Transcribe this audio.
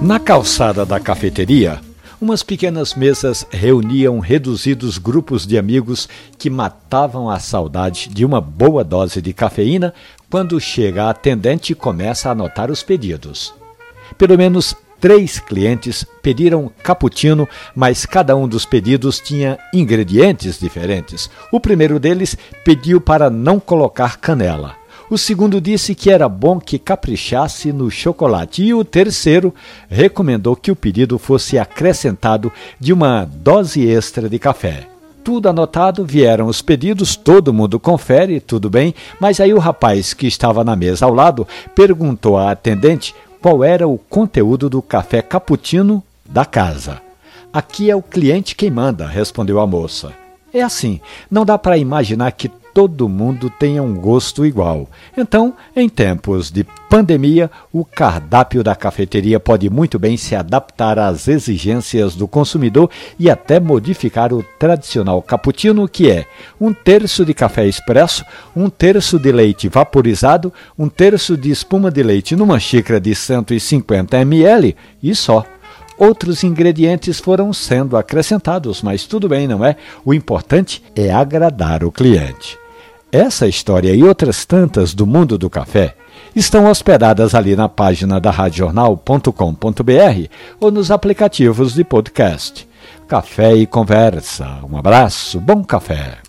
Na calçada da cafeteria, umas pequenas mesas reuniam reduzidos grupos de amigos que matavam a saudade de uma boa dose de cafeína quando chega a atendente e começa a anotar os pedidos. Pelo menos três clientes pediram cappuccino, mas cada um dos pedidos tinha ingredientes diferentes. O primeiro deles pediu para não colocar canela. O segundo disse que era bom que caprichasse no chocolate. E o terceiro recomendou que o pedido fosse acrescentado de uma dose extra de café. Tudo anotado, vieram os pedidos, todo mundo confere, tudo bem, mas aí o rapaz que estava na mesa ao lado perguntou à atendente qual era o conteúdo do café cappuccino da casa. Aqui é o cliente quem manda, respondeu a moça. É assim, não dá para imaginar que todo mundo tenha um gosto igual. Então, em tempos de pandemia, o cardápio da cafeteria pode muito bem se adaptar às exigências do consumidor e até modificar o tradicional cappuccino, que é um terço de café expresso, um terço de leite vaporizado, um terço de espuma de leite numa xícara de 150 ml e só outros ingredientes foram sendo acrescentados, mas tudo bem, não é? O importante é agradar o cliente. Essa história e outras tantas do mundo do café estão hospedadas ali na página da radiojornal.com.br ou nos aplicativos de podcast. Café e conversa. Um abraço, bom café.